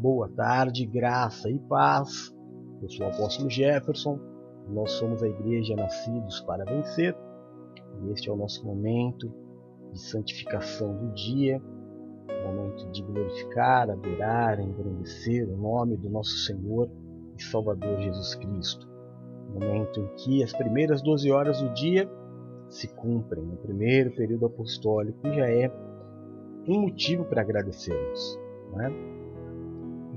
Boa tarde, graça e paz. Eu sou o apóstolo Jefferson. Nós somos a igreja Nascidos para Vencer. E este é o nosso momento de santificação do dia, momento de glorificar, adorar, engrandecer o nome do nosso Senhor e Salvador Jesus Cristo. Momento em que as primeiras 12 horas do dia se cumprem no primeiro período apostólico já é um motivo para agradecermos. Né?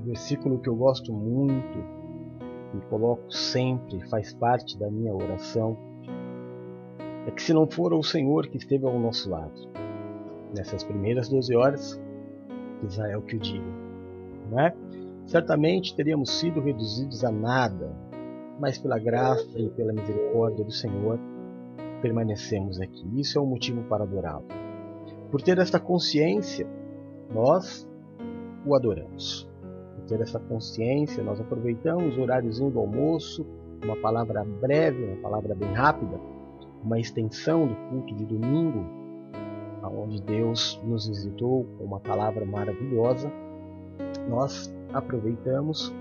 Um versículo que eu gosto muito e coloco sempre, faz parte da minha oração, é que se não for o Senhor que esteve ao nosso lado, nessas primeiras 12 horas, Israel que o diga, não é? Certamente teríamos sido reduzidos a nada, mas pela graça e pela misericórdia do Senhor, permanecemos aqui. Isso é um motivo para adorá-lo. Por ter esta consciência, nós o adoramos. Ter essa consciência, nós aproveitamos o horáriozinho do almoço, uma palavra breve, uma palavra bem rápida, uma extensão do culto de domingo, onde Deus nos visitou com uma palavra maravilhosa. Nós aproveitamos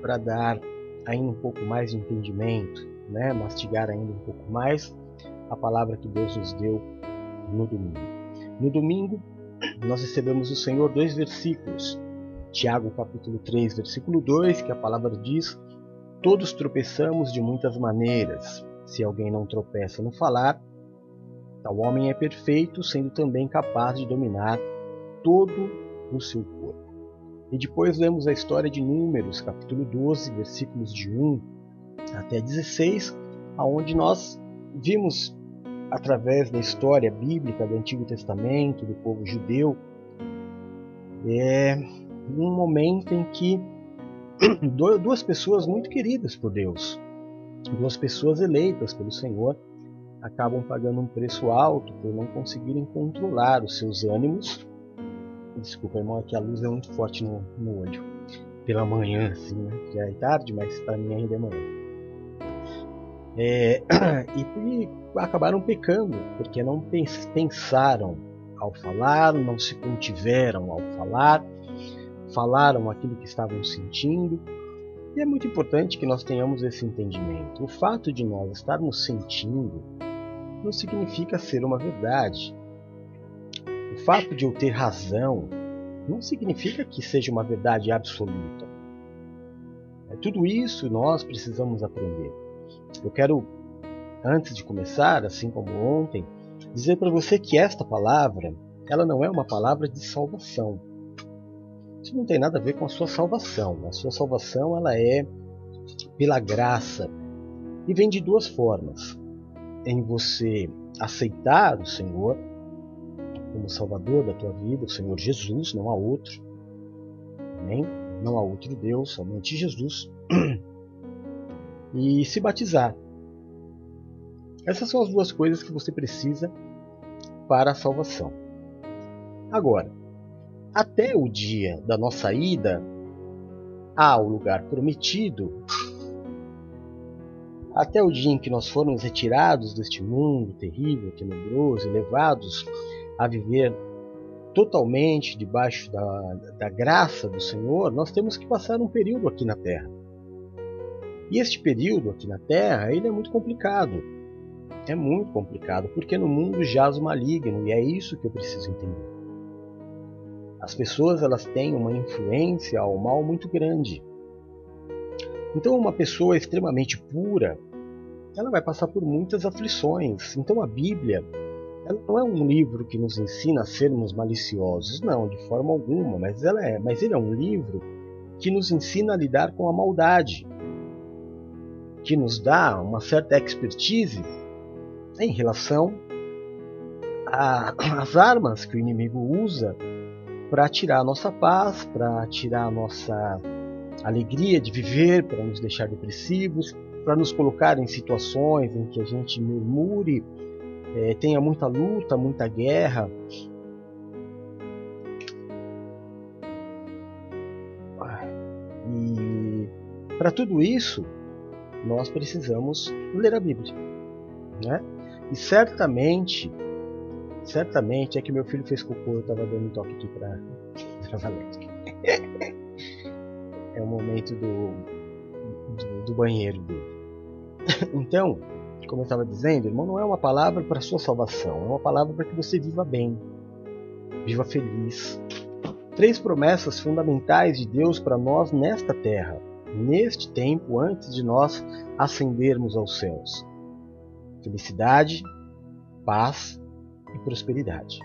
para dar ainda um pouco mais de entendimento, né? mastigar ainda um pouco mais a palavra que Deus nos deu no domingo. No domingo, nós recebemos do Senhor dois versículos. Tiago capítulo 3, versículo 2, que a palavra diz: Todos tropeçamos de muitas maneiras. Se alguém não tropeça no falar, tal homem é perfeito, sendo também capaz de dominar todo o seu corpo. E depois lemos a história de Números, capítulo 12, versículos de 1 até 16, aonde nós vimos através da história bíblica do Antigo Testamento, do povo judeu, é um momento em que duas pessoas muito queridas por Deus, duas pessoas eleitas pelo Senhor, acabam pagando um preço alto por não conseguirem controlar os seus ânimos. Desculpa, irmão, é que a luz é muito forte no, no olho. Pela manhã, assim, né? Já é tarde, mas para mim ainda é manhã. É, e, acabaram pecando, porque não pensaram ao falar, não se contiveram ao falar, falaram aquilo que estavam sentindo. E é muito importante que nós tenhamos esse entendimento. O fato de nós estarmos sentindo não significa ser uma verdade. O fato de eu ter razão não significa que seja uma verdade absoluta. É, tudo isso nós precisamos aprender. Eu quero, antes de começar, assim como ontem, dizer para você que esta palavra, ela não é uma palavra de salvação. Isso não tem nada a ver com a sua salvação. A sua salvação ela é pela graça e vem de duas formas: em você aceitar o Senhor como Salvador da tua vida, o Senhor Jesus, não há outro. Amém? Não há outro Deus, somente Jesus. e se batizar. Essas são as duas coisas que você precisa para a salvação. Agora, até o dia da nossa ida ao lugar prometido, até o dia em que nós formos retirados deste mundo terrível, tenebroso e levados a viver totalmente debaixo da, da graça do Senhor, nós temos que passar um período aqui na Terra. E este período aqui na Terra, ele é muito complicado. É muito complicado, porque no mundo jaz o maligno, e é isso que eu preciso entender. As pessoas elas têm uma influência ao mal muito grande. Então uma pessoa extremamente pura, ela vai passar por muitas aflições. Então a Bíblia, ela não é um livro que nos ensina a sermos maliciosos, não, de forma alguma, mas ela é, mas ele é um livro que nos ensina a lidar com a maldade que nos dá uma certa expertise em relação às armas que o inimigo usa para tirar a nossa paz, para tirar a nossa alegria de viver, para nos deixar depressivos, para nos colocar em situações em que a gente murmure, é, tenha muita luta, muita guerra. E para tudo isso, nós precisamos ler a Bíblia. Né? E certamente, certamente é que meu filho fez cocô, eu estava dando um toque aqui para a Valéria. é o momento do, do, do banheiro dele. Então, como eu estava dizendo, irmão, não é uma palavra para sua salvação, é uma palavra para que você viva bem, viva feliz. Três promessas fundamentais de Deus para nós nesta terra, neste tempo antes de nós ascendermos aos céus: felicidade, paz e prosperidade.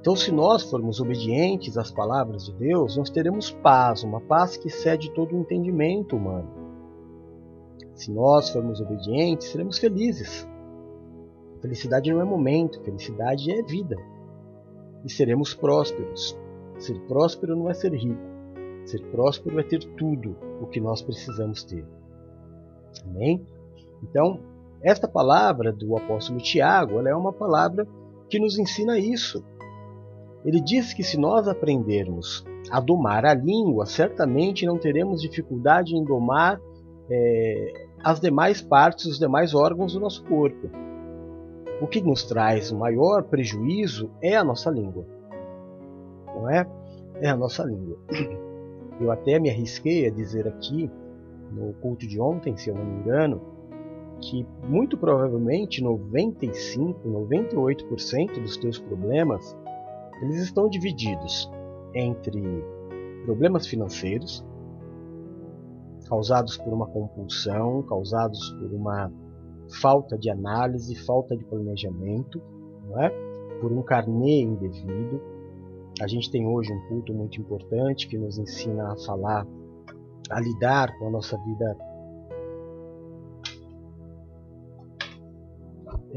Então, se nós formos obedientes às palavras de Deus, nós teremos paz, uma paz que excede todo o entendimento humano. Se nós formos obedientes, seremos felizes. Felicidade não é momento, felicidade é vida. E seremos prósperos. Ser próspero não é ser rico. Ser próspero é ter tudo o que nós precisamos ter. Amém? Então, esta palavra do apóstolo Tiago, é uma palavra que nos ensina isso. Ele diz que se nós aprendermos a domar a língua, certamente não teremos dificuldade em domar é, as demais partes, os demais órgãos do nosso corpo. O que nos traz o maior prejuízo é a nossa língua. Não é? É a nossa língua. Eu até me arrisquei a dizer aqui, no culto de ontem, se eu não me engano, que muito provavelmente 95, 98% dos teus problemas eles estão divididos entre problemas financeiros, causados por uma compulsão, causados por uma falta de análise, falta de planejamento, não é? por um carnê indevido. A gente tem hoje um culto muito importante que nos ensina a falar, a lidar com a nossa vida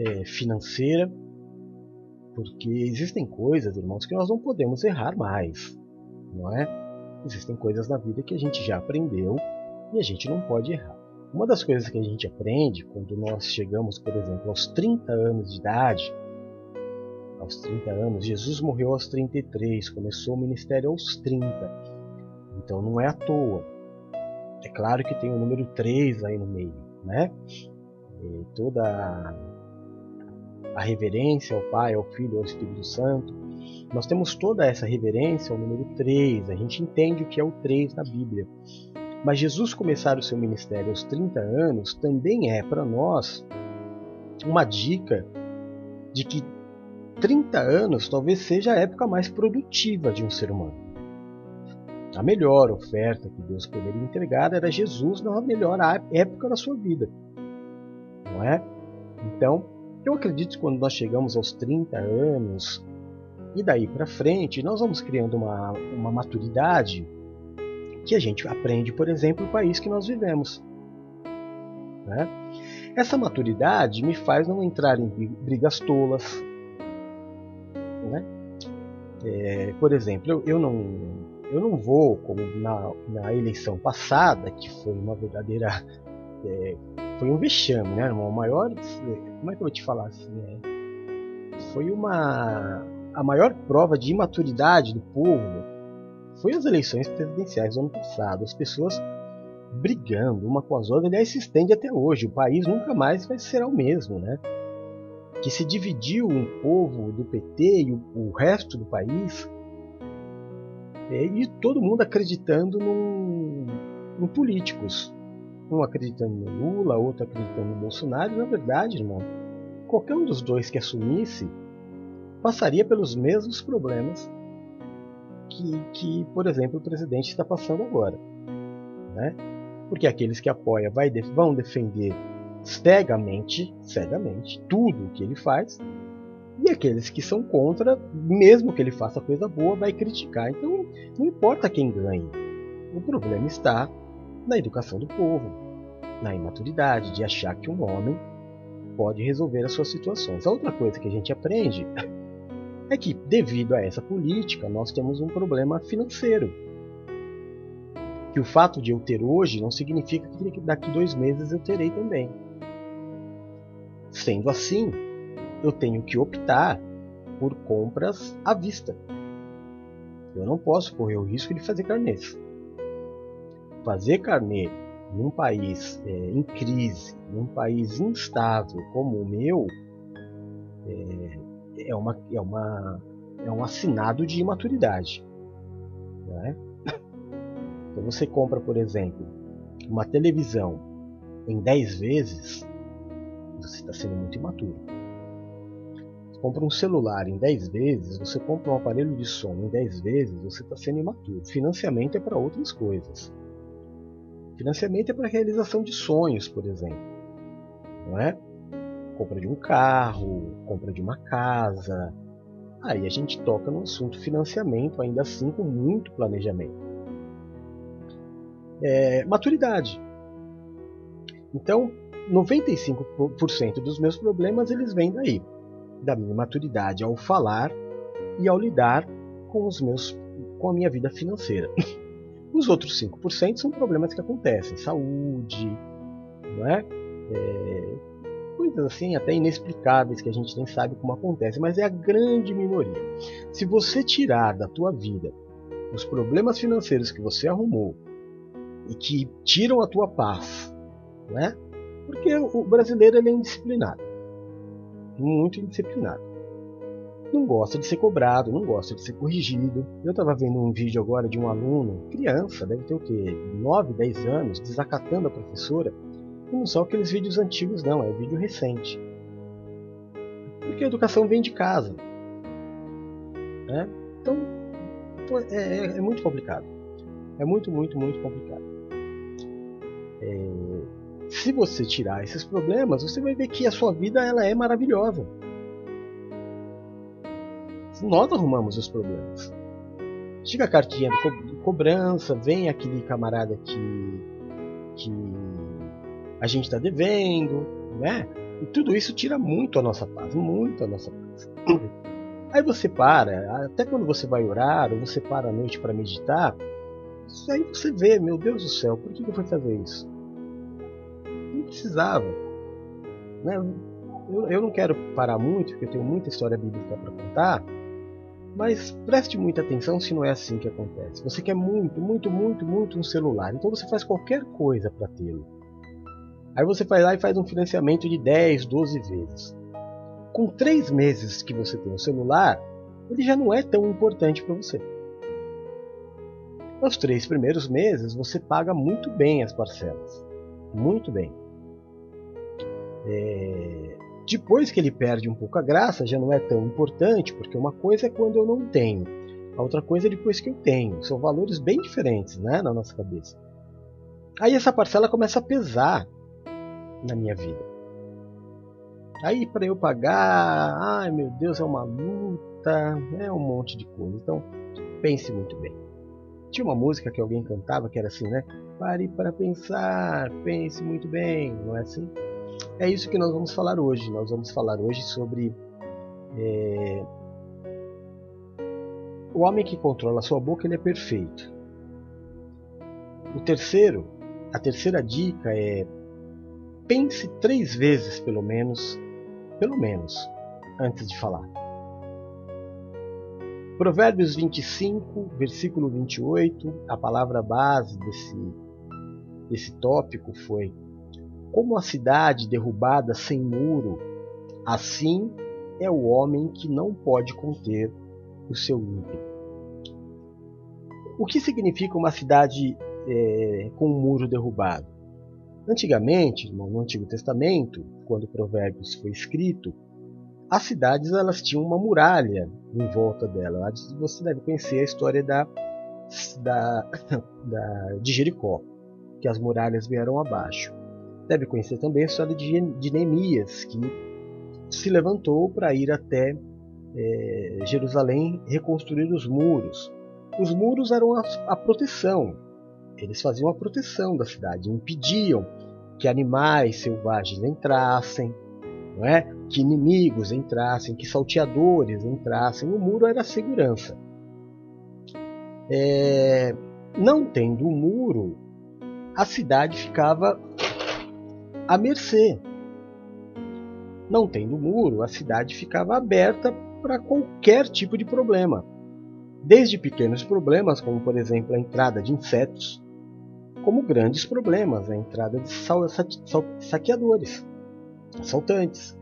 é, financeira, porque existem coisas, irmãos, que nós não podemos errar mais, não é? Existem coisas na vida que a gente já aprendeu e a gente não pode errar. Uma das coisas que a gente aprende quando nós chegamos, por exemplo, aos 30 anos de idade, aos 30 anos, Jesus morreu aos 33, começou o ministério aos 30. Então não é à toa. É claro que tem o número 3 aí no meio, né? E toda a reverência ao Pai, ao Filho ao Espírito Santo. Nós temos toda essa reverência ao número 3, a gente entende o que é o 3 na Bíblia. Mas Jesus começar o seu ministério aos 30 anos também é para nós uma dica de que 30 anos talvez seja a época mais produtiva de um ser humano. A melhor oferta que Deus poderia entregar era Jesus na melhor época da sua vida. Não é? Então, eu acredito que quando nós chegamos aos 30 anos e daí para frente, nós vamos criando uma, uma maturidade que a gente aprende, por exemplo, o país que nós vivemos. Né? Essa maturidade me faz não entrar em brigas tolas. Né? É, por exemplo, eu, eu, não, eu não vou, como na, na eleição passada, que foi uma verdadeira. É, foi um vexame, né, irmão? O maior. Como é que eu vou te falar assim? É, foi uma. A maior prova de imaturidade do povo foi as eleições presidenciais do ano passado. As pessoas brigando uma com as outras, aliás, se estende até hoje. O país nunca mais vai ser o mesmo, né? Que se dividiu um povo do PT e o, o resto do país, é, e todo mundo acreditando num, em políticos. Um acreditando no Lula, outro acreditando no Bolsonaro. Na verdade, irmão, qualquer um dos dois que assumisse passaria pelos mesmos problemas que, que, por exemplo, o presidente está passando agora. Né? Porque aqueles que apoiam vai, vão defender cegamente, cegamente tudo o que ele faz, e aqueles que são contra, mesmo que ele faça coisa boa, vai criticar. Então, não importa quem ganhe. O problema está na educação do povo, na imaturidade de achar que um homem pode resolver as suas situações. A outra coisa que a gente aprende é que, devido a essa política, nós temos um problema financeiro. Que o fato de eu ter hoje não significa que daqui dois meses eu terei também. Sendo assim, eu tenho que optar por compras à vista. Eu não posso correr o risco de fazer carnês. Fazer carnê num país é, em crise, num país instável como o meu, é, é, uma, é, uma, é um assinado de imaturidade. Né? você compra, por exemplo, uma televisão em 10 vezes, você está sendo muito imaturo. Você compra um celular em 10 vezes, você compra um aparelho de som em 10 vezes, você está sendo imaturo. Financiamento é para outras coisas. Financiamento é para realização de sonhos, por exemplo. Não é? Compra de um carro, compra de uma casa. Aí a gente toca no assunto financiamento, ainda assim com muito planejamento. É, maturidade. Então, 95% dos meus problemas eles vêm daí, da minha maturidade ao falar e ao lidar com os meus com a minha vida financeira. Os outros 5% são problemas que acontecem, saúde, não é? é? coisas assim até inexplicáveis que a gente nem sabe como acontece, mas é a grande minoria. Se você tirar da tua vida os problemas financeiros que você arrumou e que tiram a tua paz, né? Porque o brasileiro ele é indisciplinado, muito indisciplinado. Não gosta de ser cobrado, não gosta de ser corrigido. Eu estava vendo um vídeo agora de um aluno, criança, deve ter o quê? 9, 10 anos, desacatando a professora. E não são aqueles vídeos antigos, não, é vídeo recente. Porque a educação vem de casa. Né? Então, é, é, é muito complicado. É muito, muito, muito complicado. É, se você tirar esses problemas, você vai ver que a sua vida ela é maravilhosa. Nós arrumamos os problemas. Chega a cartinha de, co de cobrança, vem aquele camarada que, que a gente está devendo, né? E tudo isso tira muito a nossa paz, muito a nossa paz. Aí você para, até quando você vai orar, ou você para à noite para meditar, aí você vê, meu Deus do céu, por que eu fui fazer isso? Não precisava. Né? Eu, eu não quero parar muito, porque eu tenho muita história bíblica para contar, mas preste muita atenção se não é assim que acontece. Você quer muito, muito, muito, muito um celular, então você faz qualquer coisa para tê-lo. Aí você vai lá e faz um financiamento de 10, 12 vezes. Com 3 meses que você tem o celular, ele já não é tão importante para você. Nos três primeiros meses você paga muito bem as parcelas. Muito bem. É... Depois que ele perde um pouco a graça, já não é tão importante, porque uma coisa é quando eu não tenho, a outra coisa é depois que eu tenho. São valores bem diferentes né, na nossa cabeça. Aí essa parcela começa a pesar na minha vida. Aí para eu pagar, ai meu Deus, é uma luta, é um monte de coisa. Então pense muito bem. Tinha uma música que alguém cantava que era assim, né? Pare para pensar, pense muito bem, não é assim? É isso que nós vamos falar hoje. Nós vamos falar hoje sobre é... o homem que controla a sua boca, ele é perfeito. O terceiro, a terceira dica é pense três vezes pelo menos, pelo menos, antes de falar. Provérbios 25, versículo 28, a palavra base desse, desse tópico foi: Como a cidade derrubada sem muro, assim é o homem que não pode conter o seu ímpeto. O que significa uma cidade é, com um muro derrubado? Antigamente, no Antigo Testamento, quando Provérbios foi escrito, as cidades elas tinham uma muralha em volta dela. Você deve conhecer a história da, da, da, de Jericó, que as muralhas vieram abaixo. Deve conhecer também a história de, Neemias, que se levantou para ir até é, Jerusalém reconstruir os muros. Os muros eram a, a proteção, eles faziam a proteção da cidade, impediam que animais selvagens entrassem, não é? que inimigos entrassem, que salteadores entrassem. O muro era a segurança. É, não tendo o muro, a cidade ficava à mercê. Não tendo muro, a cidade ficava aberta para qualquer tipo de problema. Desde pequenos problemas, como por exemplo a entrada de insetos, como grandes problemas, a entrada de saqueadores, assaltantes.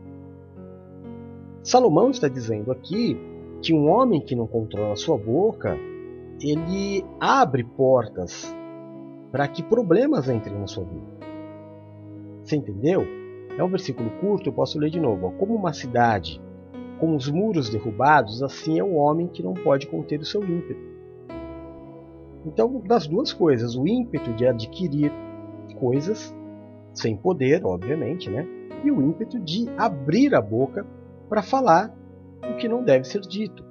Salomão está dizendo aqui que um homem que não controla sua boca, ele abre portas para que problemas entrem na sua vida. Você entendeu? É um versículo curto, eu posso ler de novo. Como uma cidade com os muros derrubados, assim é o homem que não pode conter o seu ímpeto. Então, das duas coisas, o ímpeto de adquirir coisas sem poder, obviamente, né? E o ímpeto de abrir a boca para falar o que não deve ser dito.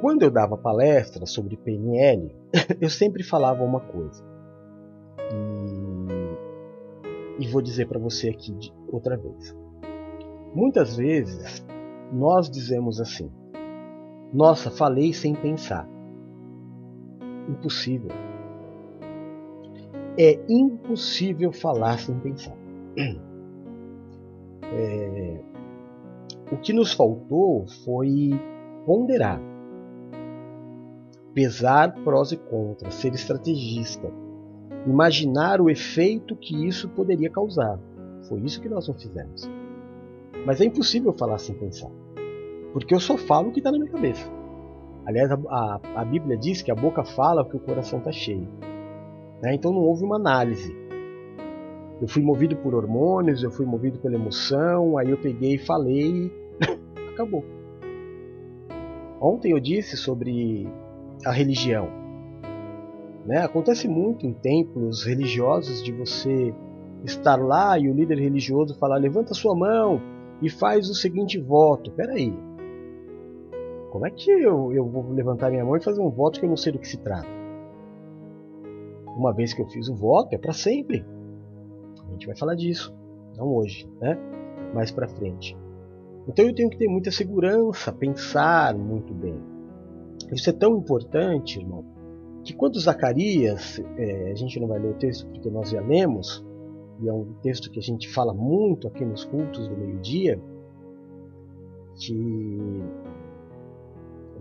Quando eu dava palestras sobre PNL, eu sempre falava uma coisa. E, vou dizer para você aqui outra vez. Muitas vezes nós dizemos assim: Nossa, falei sem pensar. Impossível. É impossível falar sem pensar. É, o que nos faltou foi ponderar, pesar prós e contras, ser estrategista, imaginar o efeito que isso poderia causar. Foi isso que nós não fizemos. Mas é impossível falar sem pensar, porque eu só falo o que está na minha cabeça. Aliás, a, a, a, Bíblia diz que a boca fala que o coração está cheio. Né? Então não houve uma análise. Eu fui movido por hormônios, eu fui movido pela emoção, aí eu peguei e falei e acabou. Ontem eu disse sobre a religião. Né? Acontece muito em templos religiosos de você estar lá e o líder religioso falar: levanta sua mão e faz o seguinte voto. Peraí, como é que eu, eu vou levantar minha mão e fazer um voto que eu não sei do que se trata? Uma vez que eu fiz o voto, é para sempre. A gente vai falar disso, não hoje, né? Mais para frente. Então eu tenho que ter muita segurança, pensar muito bem. Isso é tão importante, irmão, que quando Zacarias, é, a gente não vai ler o texto porque nós já lemos, e é um texto que a gente fala muito aqui nos cultos do meio-dia, que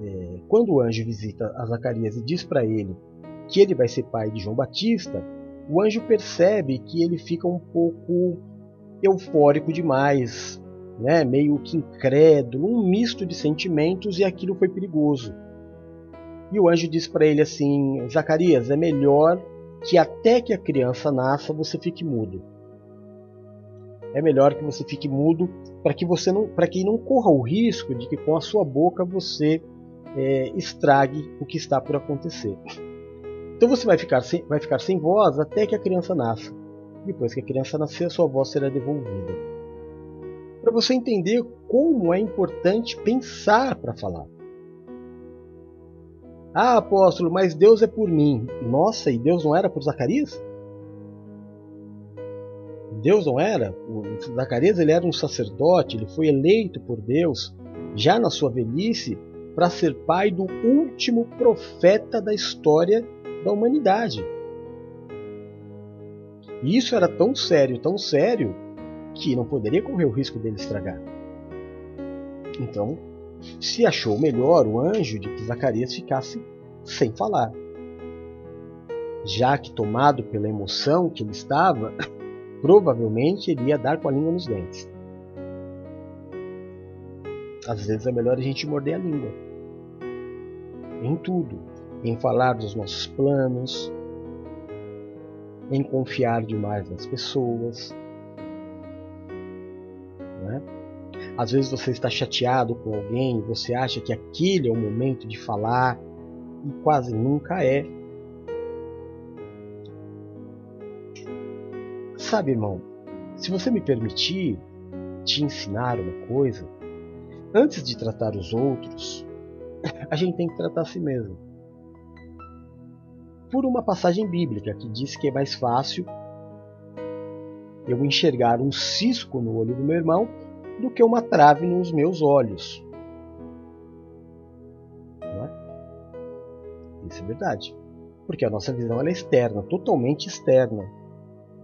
é, quando o anjo visita a Zacarias e diz para ele que ele vai ser pai de João Batista, o anjo percebe que ele fica um pouco eufórico demais, né? meio que incrédulo, um misto de sentimentos e aquilo foi perigoso. E o anjo diz para ele assim: Zacarias, é melhor que até que a criança nasça você fique mudo. É melhor que você fique mudo para que você não, para que não corra o risco de que com a sua boca você é, estrague o que está por acontecer. Então você vai ficar, sem, vai ficar sem voz até que a criança nasça. Depois que a criança nascer, a sua voz será devolvida. Para você entender como é importante pensar para falar. Ah, apóstolo, mas Deus é por mim. Nossa, e Deus não era por Zacarias? Deus não era? O Zacarias ele era um sacerdote, ele foi eleito por Deus já na sua velhice para ser pai do último profeta da história da humanidade. E isso era tão sério, tão sério, que não poderia correr o risco dele estragar. Então, se achou melhor o anjo de que Zacarias ficasse sem falar. Já que, tomado pela emoção que ele estava, provavelmente ele ia dar com a língua nos dentes. Às vezes é melhor a gente morder a língua. Em tudo. Em falar dos nossos planos, em confiar demais nas pessoas. Às vezes você está chateado com alguém, você acha que aquele é o momento de falar e quase nunca é. Sabe, irmão, se você me permitir te ensinar uma coisa, antes de tratar os outros, a gente tem que tratar a si mesmo. Por uma passagem bíblica que diz que é mais fácil eu enxergar um cisco no olho do meu irmão do que uma trave nos meus olhos. Não é? Isso é verdade. Porque a nossa visão é externa, totalmente externa.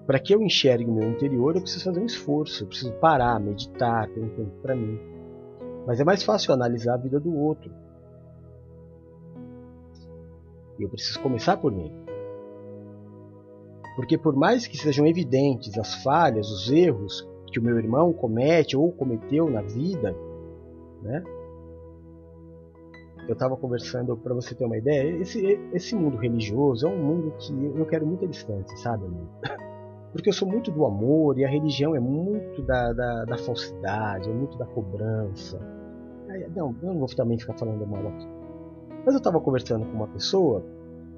Para que eu enxergue o meu interior, eu preciso fazer um esforço, eu preciso parar, meditar, ter um tempo para mim. Mas é mais fácil analisar a vida do outro. E eu preciso começar por mim. Porque por mais que sejam evidentes as falhas, os erros que o meu irmão comete ou cometeu na vida, né? eu estava conversando, para você ter uma ideia, esse, esse mundo religioso é um mundo que eu quero muita distância, sabe, amigo? Porque eu sou muito do amor e a religião é muito da, da, da falsidade, é muito da cobrança. Não, eu não vou também ficar falando mal aqui. Mas eu estava conversando com uma pessoa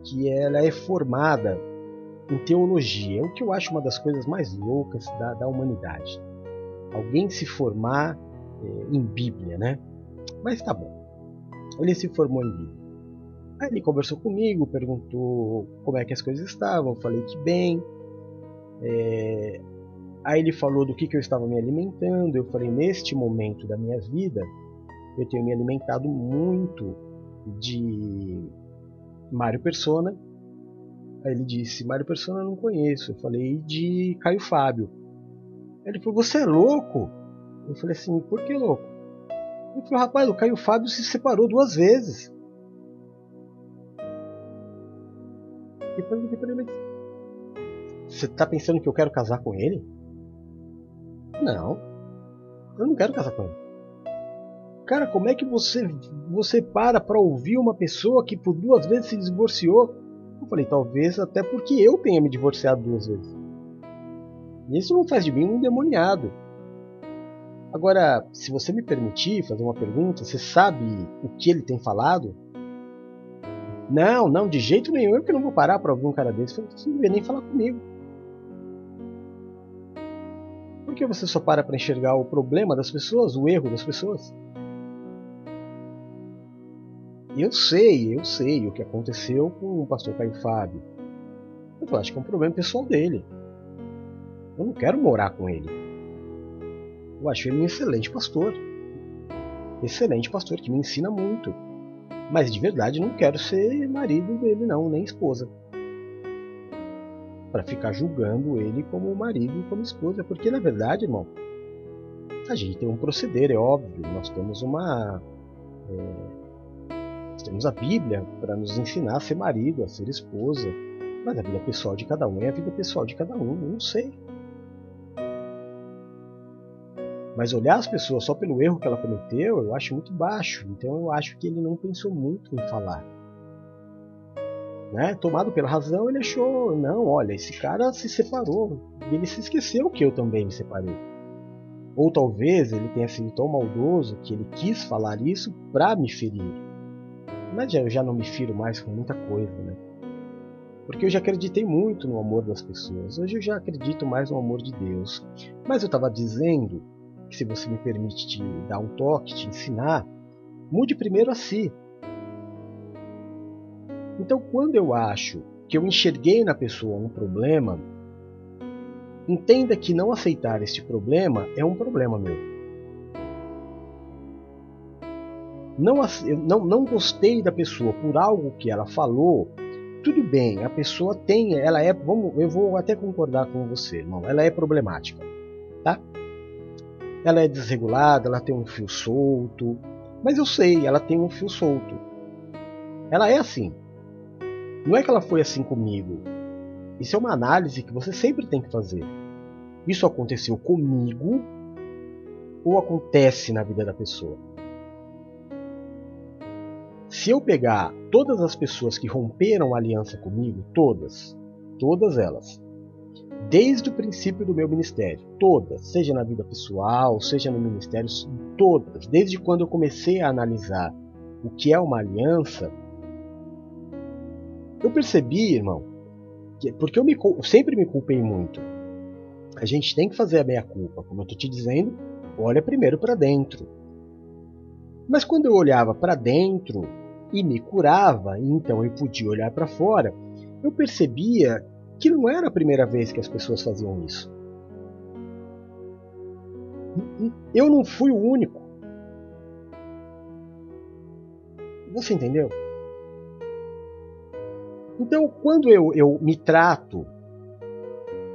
que ela é formada em teologia, o que eu acho uma das coisas mais loucas da, da humanidade. Alguém se formar é, em Bíblia, né? Mas tá bom. Ele se formou em Bíblia. Aí ele conversou comigo, perguntou como é que as coisas estavam, falei que bem. É... Aí ele falou do que, que eu estava me alimentando. Eu falei, neste momento da minha vida, eu tenho me alimentado muito de Mário Persona. Aí ele disse, Mário Persona eu não conheço. Eu falei, de Caio Fábio. Aí ele falou, você é louco? Eu falei assim, por que louco? Ele falou, rapaz, o Caio Fábio se separou duas vezes. Eu ele, você tá pensando que eu quero casar com ele? Não. Eu não quero casar com ele. Cara, como é que você você para para ouvir uma pessoa que por duas vezes se divorciou? Eu falei, talvez até porque eu tenha me divorciado duas vezes. Isso não faz de mim um endemoniado. Agora, se você me permitir fazer uma pergunta, você sabe o que ele tem falado? Não, não, de jeito nenhum. Eu que não vou parar para ouvir um cara desse. Você não devia nem falar comigo. Por que você só para para enxergar o problema das pessoas, o erro das pessoas? Eu sei, eu sei o que aconteceu com o pastor Caio Fábio. Eu acho que é um problema pessoal dele. Eu não quero morar com ele. Eu acho ele um excelente pastor. Excelente pastor que me ensina muito. Mas de verdade não quero ser marido dele não, nem esposa. Para ficar julgando ele como marido e como esposa, porque na verdade, irmão, a gente tem um proceder, é óbvio. Nós temos uma é, temos a Bíblia para nos ensinar a ser marido, a ser esposa. Mas a vida pessoal de cada um é a vida pessoal de cada um. Não sei. Mas olhar as pessoas só pelo erro que ela cometeu, eu acho muito baixo. Então eu acho que ele não pensou muito em falar. Né? Tomado pela razão, ele achou: não, olha, esse cara se separou. E ele se esqueceu que eu também me separei. Ou talvez ele tenha sido tão maldoso que ele quis falar isso para me ferir. Mas eu já não me firo mais com muita coisa, né? Porque eu já acreditei muito no amor das pessoas. Hoje eu já acredito mais no amor de Deus. Mas eu estava dizendo que, se você me permite te dar um toque, te ensinar, mude primeiro a si. Então, quando eu acho que eu enxerguei na pessoa um problema, entenda que não aceitar este problema é um problema meu. Não, não, não gostei da pessoa por algo que ela falou, tudo bem, a pessoa tem, ela é, vamos, eu vou até concordar com você, irmão, ela é problemática, tá? Ela é desregulada, ela tem um fio solto. Mas eu sei, ela tem um fio solto. Ela é assim. Não é que ela foi assim comigo. Isso é uma análise que você sempre tem que fazer. Isso aconteceu comigo ou acontece na vida da pessoa? Se eu pegar todas as pessoas que romperam aliança comigo, todas, todas elas, desde o princípio do meu ministério, todas, seja na vida pessoal, seja no ministério, todas, desde quando eu comecei a analisar o que é uma aliança, eu percebi, irmão, que, porque eu, me, eu sempre me culpei muito. A gente tem que fazer a meia culpa, como eu estou te dizendo, olha primeiro para dentro. Mas quando eu olhava para dentro e me curava, e então eu podia olhar para fora, eu percebia que não era a primeira vez que as pessoas faziam isso. Eu não fui o único. Você entendeu? Então, quando eu, eu me trato,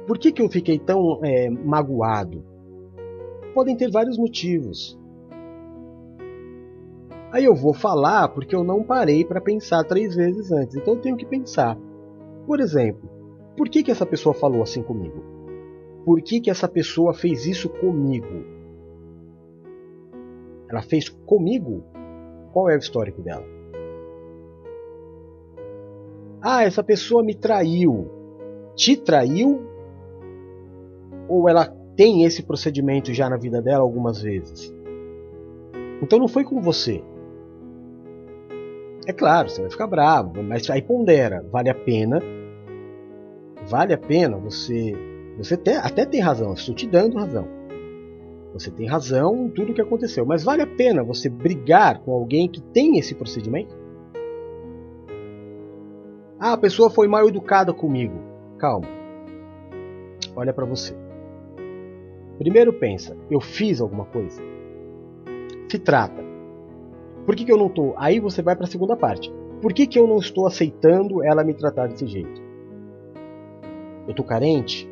por que, que eu fiquei tão é, magoado? Podem ter vários motivos. Aí eu vou falar porque eu não parei para pensar três vezes antes. Então eu tenho que pensar. Por exemplo, por que, que essa pessoa falou assim comigo? Por que, que essa pessoa fez isso comigo? Ela fez comigo? Qual é o histórico dela? Ah, essa pessoa me traiu. Te traiu? Ou ela tem esse procedimento já na vida dela algumas vezes? Então não foi com você. É claro, você vai ficar bravo, mas aí pondera, vale a pena. Vale a pena você. Você até tem razão, estou te dando razão. Você tem razão em tudo o que aconteceu, mas vale a pena você brigar com alguém que tem esse procedimento? Ah, a pessoa foi mal educada comigo. Calma. Olha para você. Primeiro pensa, eu fiz alguma coisa? Se trata. Por que, que eu não estou? Aí você vai para a segunda parte. Por que, que eu não estou aceitando ela me tratar desse jeito? Eu estou carente?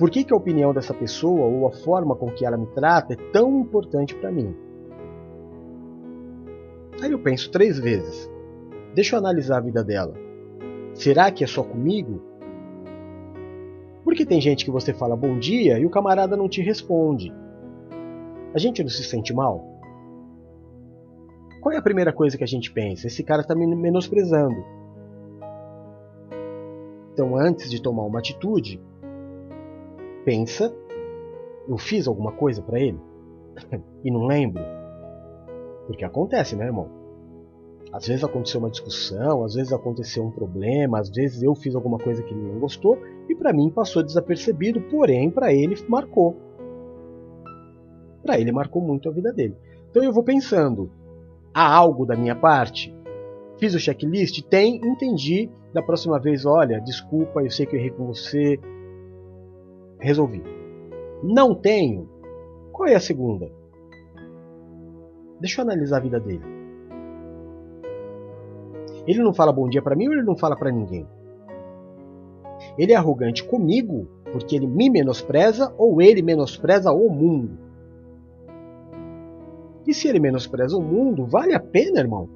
Por que, que a opinião dessa pessoa ou a forma com que ela me trata é tão importante para mim? Aí eu penso três vezes. Deixa eu analisar a vida dela. Será que é só comigo? Porque tem gente que você fala bom dia e o camarada não te responde. A gente não se sente mal? Qual é a primeira coisa que a gente pensa? Esse cara está me menosprezando. Então, antes de tomar uma atitude, pensa: eu fiz alguma coisa para ele? e não lembro? Porque acontece, né, irmão? Às vezes aconteceu uma discussão, às vezes aconteceu um problema, às vezes eu fiz alguma coisa que ele não gostou e para mim passou desapercebido, porém para ele marcou. Para ele marcou muito a vida dele. Então eu vou pensando, há algo da minha parte? Fiz o checklist? Tem, entendi. Da próxima vez, olha, desculpa, eu sei que eu errei com você. Resolvi. Não tenho? Qual é a segunda? Deixa eu analisar a vida dele. Ele não fala bom dia para mim ou ele não fala para ninguém? Ele é arrogante comigo porque ele me menospreza ou ele menospreza o mundo? E se ele menospreza o mundo, vale a pena, irmão?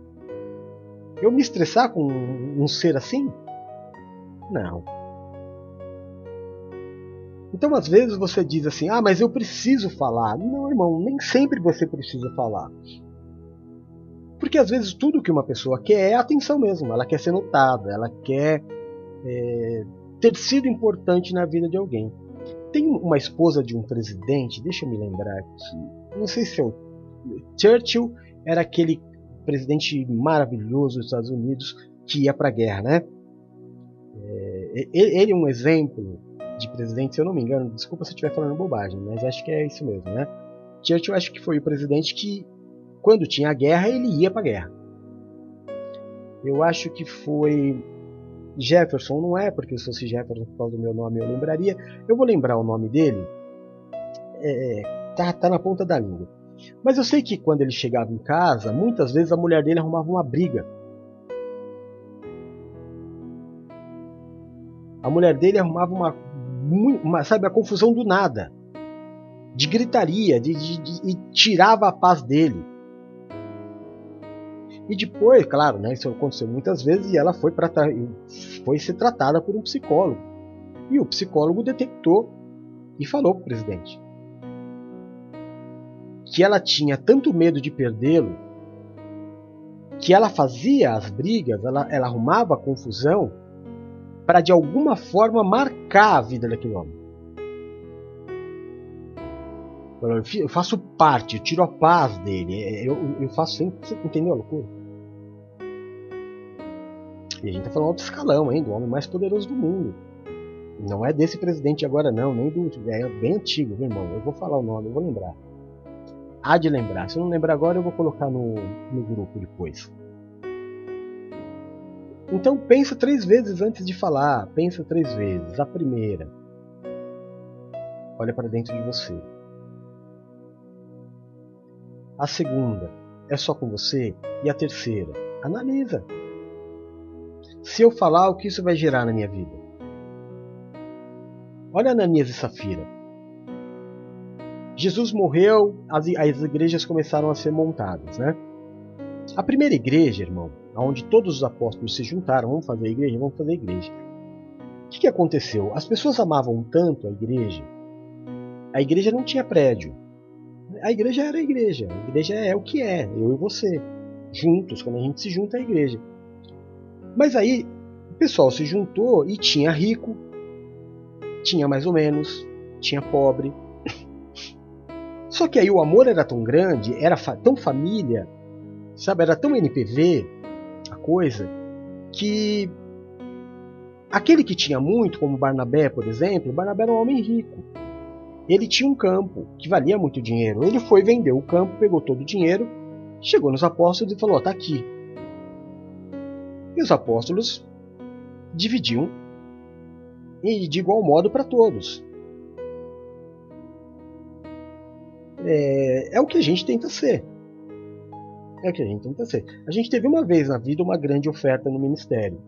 Eu me estressar com um ser assim? Não. Então, às vezes você diz assim: ah, mas eu preciso falar. Não, irmão, nem sempre você precisa falar. Porque às vezes tudo que uma pessoa quer é atenção mesmo. Ela quer ser notada, ela quer é, ter sido importante na vida de alguém. Tem uma esposa de um presidente, deixa eu me lembrar aqui. Não sei se é o Churchill, era aquele presidente maravilhoso dos Estados Unidos que ia para a guerra, né? É, ele é um exemplo de presidente, se eu não me engano, desculpa se eu estiver falando bobagem, mas acho que é isso mesmo, né? Churchill acho que foi o presidente que quando tinha guerra, ele ia para a guerra. Eu acho que foi Jefferson, não é porque se fosse Jefferson por causa do meu nome eu lembraria. Eu vou lembrar o nome dele. É, tá, tá na ponta da língua. Mas eu sei que quando ele chegava em casa, muitas vezes a mulher dele arrumava uma briga. A mulher dele arrumava uma, uma sabe, a confusão do nada, de gritaria, de, de, de, e tirava a paz dele. E depois, claro, né, isso aconteceu muitas vezes e ela foi, pra, foi ser tratada por um psicólogo. E o psicólogo detectou e falou para o presidente que ela tinha tanto medo de perdê-lo que ela fazia as brigas, ela, ela arrumava a confusão para de alguma forma marcar a vida daquele homem. Eu faço parte, eu tiro a paz dele. É, eu, eu faço sempre. Você entendeu a loucura? E a gente tá falando outro escalão, hein? Do homem mais poderoso do mundo. Não é desse presidente agora, não, nem do. É bem antigo, meu irmão. Eu vou falar o nome, eu vou lembrar. Há de lembrar. Se eu não lembrar agora, eu vou colocar no, no grupo depois. Então pensa três vezes antes de falar. Pensa três vezes. A primeira. Olha para dentro de você. A segunda é só com você. E a terceira, analisa. Se eu falar, o que isso vai gerar na minha vida? Olha Ananias e Safira. Jesus morreu, as, as igrejas começaram a ser montadas, né? A primeira igreja, irmão, onde todos os apóstolos se juntaram, vamos fazer igreja, vamos fazer igreja. O que, que aconteceu? As pessoas amavam tanto a igreja, a igreja não tinha prédio, a igreja era a igreja. A igreja é o que é, eu e você. Juntos, quando a gente se junta, é a igreja. Mas aí pessoal se juntou e tinha rico, tinha mais ou menos, tinha pobre. Só que aí o amor era tão grande, era fa tão família, sabe, era tão NPV a coisa, que aquele que tinha muito, como Barnabé, por exemplo, Barnabé era um homem rico. Ele tinha um campo que valia muito dinheiro. Ele foi vender o campo, pegou todo o dinheiro, chegou nos apóstolos e falou: "Está aqui". E os apóstolos dividiam e de igual modo para todos. É, é o que a gente tenta ser. É o que a gente tenta ser. A gente teve uma vez na vida uma grande oferta no ministério.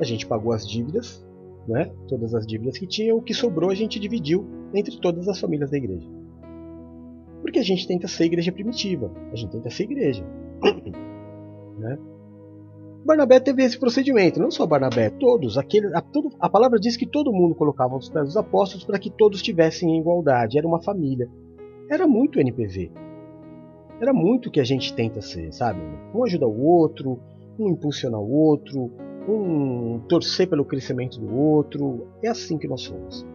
A gente pagou as dívidas, né? todas as dívidas que tinha, o que sobrou a gente dividiu entre todas as famílias da igreja. Porque a gente tenta ser igreja primitiva, a gente tenta ser igreja. né? Barnabé teve esse procedimento, não só Barnabé, todos. Aquele, a, todo, a palavra diz que todo mundo colocava os pés dos apóstolos para que todos tivessem igualdade, era uma família. Era muito NPV. Era muito o que a gente tenta ser, sabe? Um ajuda o outro, um impulsiona o outro, um torcer pelo crescimento do outro. É assim que nós somos.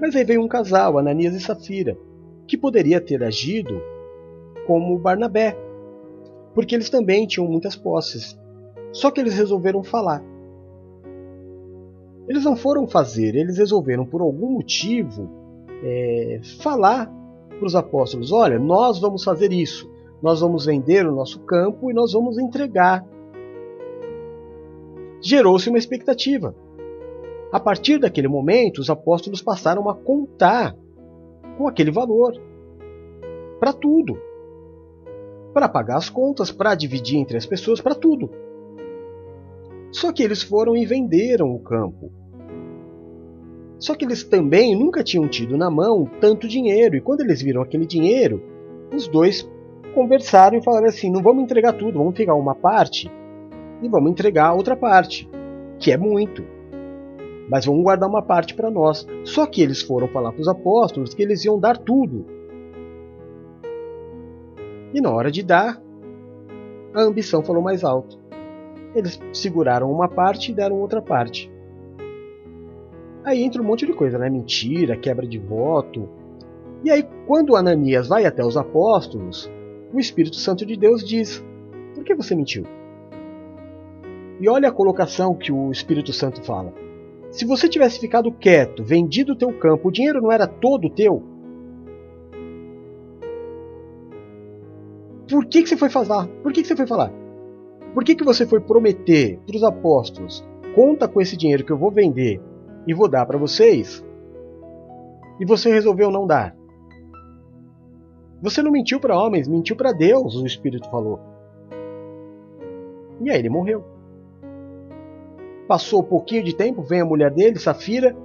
Mas aí veio um casal, Ananias e Safira, que poderia ter agido como Barnabé, porque eles também tinham muitas posses. Só que eles resolveram falar. Eles não foram fazer, eles resolveram por algum motivo é, falar para os apóstolos: olha, nós vamos fazer isso, nós vamos vender o nosso campo e nós vamos entregar. Gerou-se uma expectativa. A partir daquele momento, os apóstolos passaram a contar com aquele valor para tudo para pagar as contas, para dividir entre as pessoas, para tudo. Só que eles foram e venderam o campo. Só que eles também nunca tinham tido na mão tanto dinheiro, e quando eles viram aquele dinheiro, os dois conversaram e falaram assim: não vamos entregar tudo, vamos pegar uma parte e vamos entregar a outra parte, que é muito. Mas vamos guardar uma parte para nós. Só que eles foram falar para os apóstolos que eles iam dar tudo. E na hora de dar, a ambição falou mais alto. Eles seguraram uma parte e deram outra parte. Aí entra um monte de coisa, né? Mentira, quebra de voto. E aí, quando Ananias vai até os apóstolos, o Espírito Santo de Deus diz: Por que você mentiu? E olha a colocação que o Espírito Santo fala. Se você tivesse ficado quieto, vendido o teu campo, o dinheiro não era todo teu? Por que, que você foi falar? Por que, que você foi falar? Por que, que você foi prometer para os apóstolos: conta com esse dinheiro que eu vou vender e vou dar para vocês? E você resolveu não dar? Você não mentiu para homens, mentiu para Deus, o Espírito falou. E aí ele morreu. Passou um pouquinho de tempo, vem a mulher dele, Safira,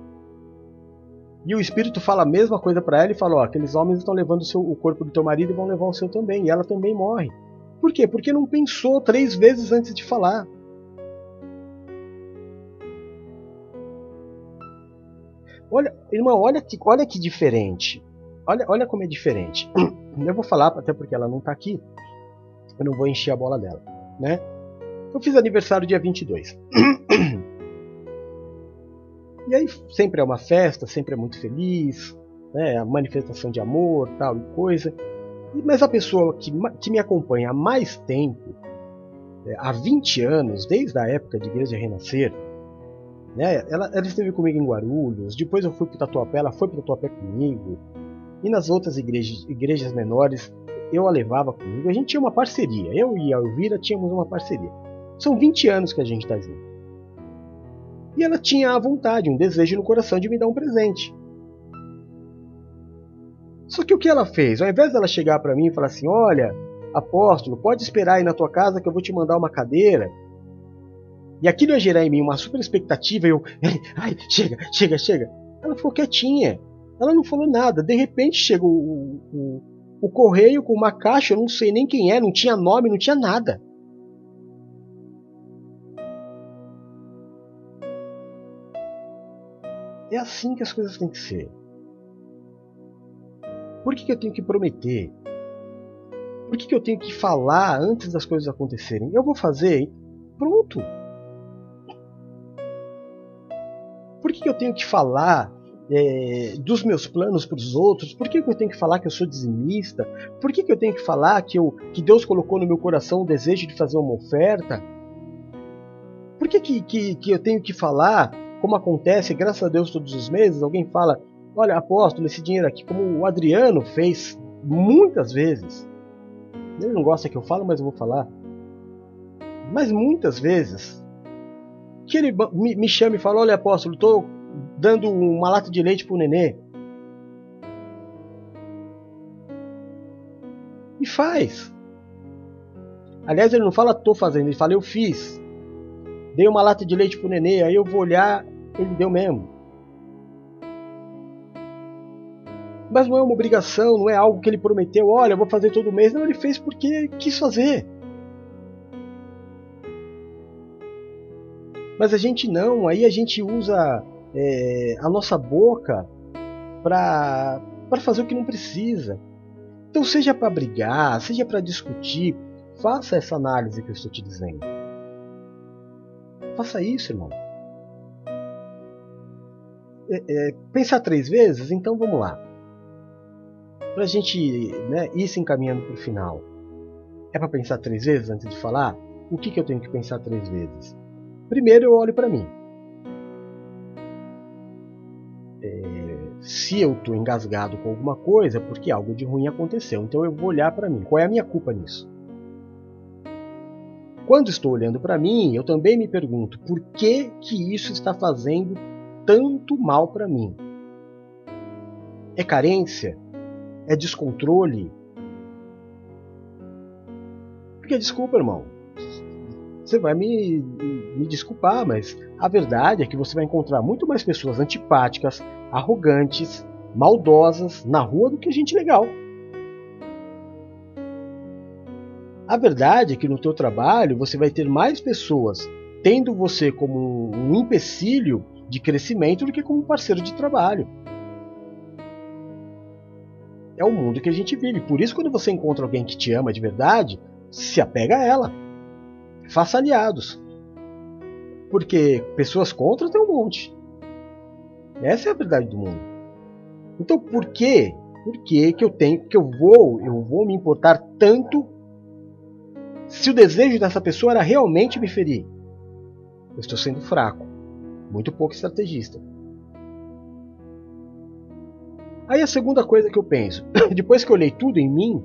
e o espírito fala a mesma coisa para ela e fala: ó, aqueles homens estão levando o, seu, o corpo do teu marido e vão levar o seu também. E ela também morre. Por quê? Porque não pensou três vezes antes de falar. Olha, irmão, olha que, olha que diferente. Olha, olha como é diferente. Eu vou falar, até porque ela não está aqui. Eu não vou encher a bola dela, né? Eu fiz aniversário dia 22. E aí sempre é uma festa, sempre é muito feliz, né? a manifestação de amor, tal e coisa. Mas a pessoa que, que me acompanha há mais tempo, é, há 20 anos, desde a época de Igreja Renascer, né? ela, ela esteve comigo em Guarulhos, depois eu fui para Tatuapé, ela foi para Tatuapé comigo, e nas outras igrejas, igrejas menores eu a levava comigo. A gente tinha uma parceria, eu e a Elvira tínhamos uma parceria. São 20 anos que a gente está junto. E ela tinha a vontade, um desejo no coração de me dar um presente. Só que o que ela fez? Ao invés dela chegar para mim e falar assim: Olha, apóstolo, pode esperar aí na tua casa que eu vou te mandar uma cadeira. E aquilo ia gerar em mim uma super expectativa. E eu, ai, chega, chega, chega. Ela ficou quietinha. Ela não falou nada. De repente chegou o, o, o correio com uma caixa, eu não sei nem quem é, não tinha nome, não tinha nada. É assim que as coisas têm que ser. Por que, que eu tenho que prometer? Por que, que eu tenho que falar antes das coisas acontecerem? Eu vou fazer, pronto. Por que, eu tenho que falar é, dos meus planos para os outros? Por que, que eu tenho que falar que eu sou dizimista? Por que, que eu tenho que falar que, eu, que Deus colocou no meu coração o desejo de fazer uma oferta? Por que, que, que, que eu tenho que falar, como acontece, graças a Deus, todos os meses? Alguém fala: Olha, apóstolo, esse dinheiro aqui, como o Adriano fez muitas vezes. Ele não gosta que eu falo, mas eu vou falar. Mas muitas vezes que ele me, chama e fala: Olha, apóstolo, estou dando uma lata de leite para o nenê. E faz. Aliás, ele não fala estou fazendo, ele fala eu fiz. Dei uma lata de leite pro nenê, aí eu vou olhar, ele deu mesmo. Mas não é uma obrigação, não é algo que ele prometeu, olha, eu vou fazer todo mês. Não, ele fez porque quis fazer. Mas a gente não, aí a gente usa é, a nossa boca para fazer o que não precisa. Então, seja para brigar, seja para discutir, faça essa análise que eu estou te dizendo. Faça isso, irmão. É, é, pensar três vezes? Então vamos lá. Para a gente né, ir se encaminhando para o final. É para pensar três vezes antes de falar? O que, que eu tenho que pensar três vezes? Primeiro eu olho para mim. É, se eu estou engasgado com alguma coisa, porque algo de ruim aconteceu. Então eu vou olhar para mim. Qual é a minha culpa nisso? Quando estou olhando para mim, eu também me pergunto por que que isso está fazendo tanto mal para mim? É carência? É descontrole? Porque desculpa, irmão, você vai me, me desculpar, mas a verdade é que você vai encontrar muito mais pessoas antipáticas, arrogantes, maldosas na rua do que gente legal. A verdade é que no teu trabalho você vai ter mais pessoas tendo você como um empecilho de crescimento do que como parceiro de trabalho. É o mundo que a gente vive. Por isso, quando você encontra alguém que te ama de verdade, se apega a ela. Faça aliados. Porque pessoas contra tem um monte. Essa é a verdade do mundo. Então por que? Por que, que eu tenho que eu vou, eu vou me importar tanto se o desejo dessa pessoa era realmente me ferir? Eu estou sendo fraco, muito pouco estrategista. Aí a segunda coisa que eu penso, depois que eu olhei tudo em mim,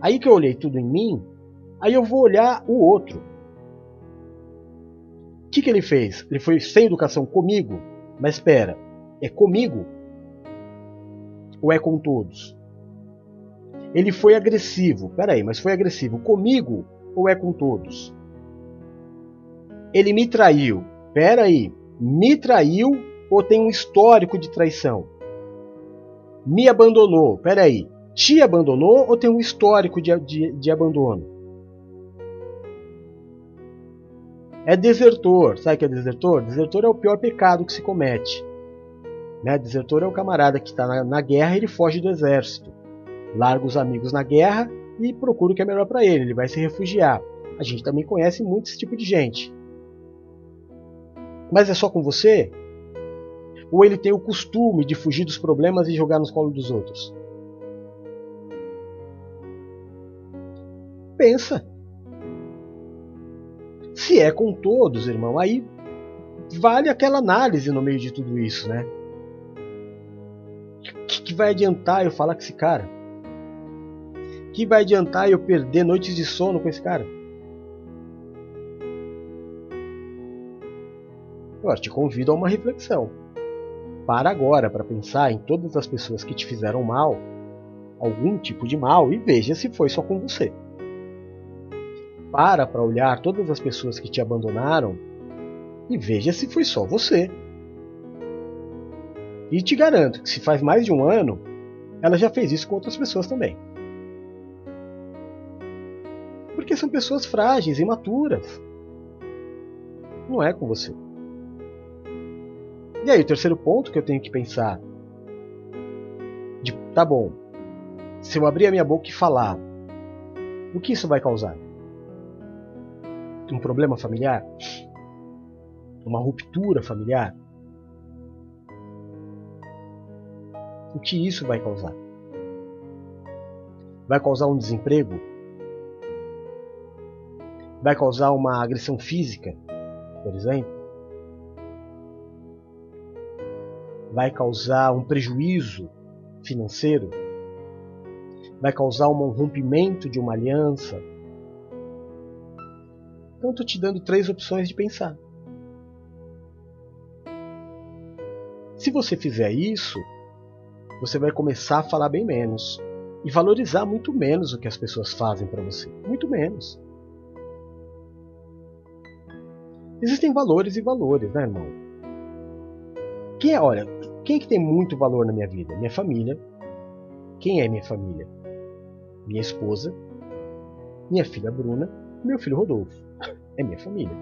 Aí que eu olhei tudo em mim, aí eu vou olhar o outro. O que, que ele fez? Ele foi sem educação comigo? Mas espera, é comigo? Ou é com todos? Ele foi agressivo. Peraí, mas foi agressivo comigo ou é com todos? Ele me traiu. Peraí, me traiu ou tem um histórico de traição? Me abandonou. Peraí, te abandonou ou tem um histórico de, de, de abandono? É desertor. Sabe o que é desertor? Desertor é o pior pecado que se comete. Né? Desertor é o camarada que está na, na guerra e ele foge do exército. Larga os amigos na guerra e procura o que é melhor para ele. Ele vai se refugiar. A gente também conhece muito esse tipo de gente. Mas é só com você? Ou ele tem o costume de fugir dos problemas e jogar nos colos dos outros? Pensa. Se é com todos, irmão, aí vale aquela análise no meio de tudo isso, né? O que, que vai adiantar eu falar com esse cara? O que vai adiantar eu perder noites de sono com esse cara? Eu te convido a uma reflexão. Para agora para pensar em todas as pessoas que te fizeram mal, algum tipo de mal, e veja se foi só com você para para olhar todas as pessoas que te abandonaram e veja se foi só você. E te garanto que se faz mais de um ano, ela já fez isso com outras pessoas também. Porque são pessoas frágeis, imaturas. Não é com você. E aí, o terceiro ponto que eu tenho que pensar: de, tá bom, se eu abrir a minha boca e falar, o que isso vai causar? Um problema familiar? uma ruptura familiar, o que isso vai causar? Vai causar um desemprego? Vai causar uma agressão física, por exemplo? Vai causar um prejuízo financeiro? Vai causar um rompimento de uma aliança? Então, estou te dando três opções de pensar. Se você fizer isso, você vai começar a falar bem menos e valorizar muito menos o que as pessoas fazem para você, muito menos. Existem valores e valores, né, irmão? Quem é, olha, quem é que tem muito valor na minha vida? Minha família. Quem é minha família? Minha esposa, minha filha Bruna, meu filho Rodolfo. É minha família.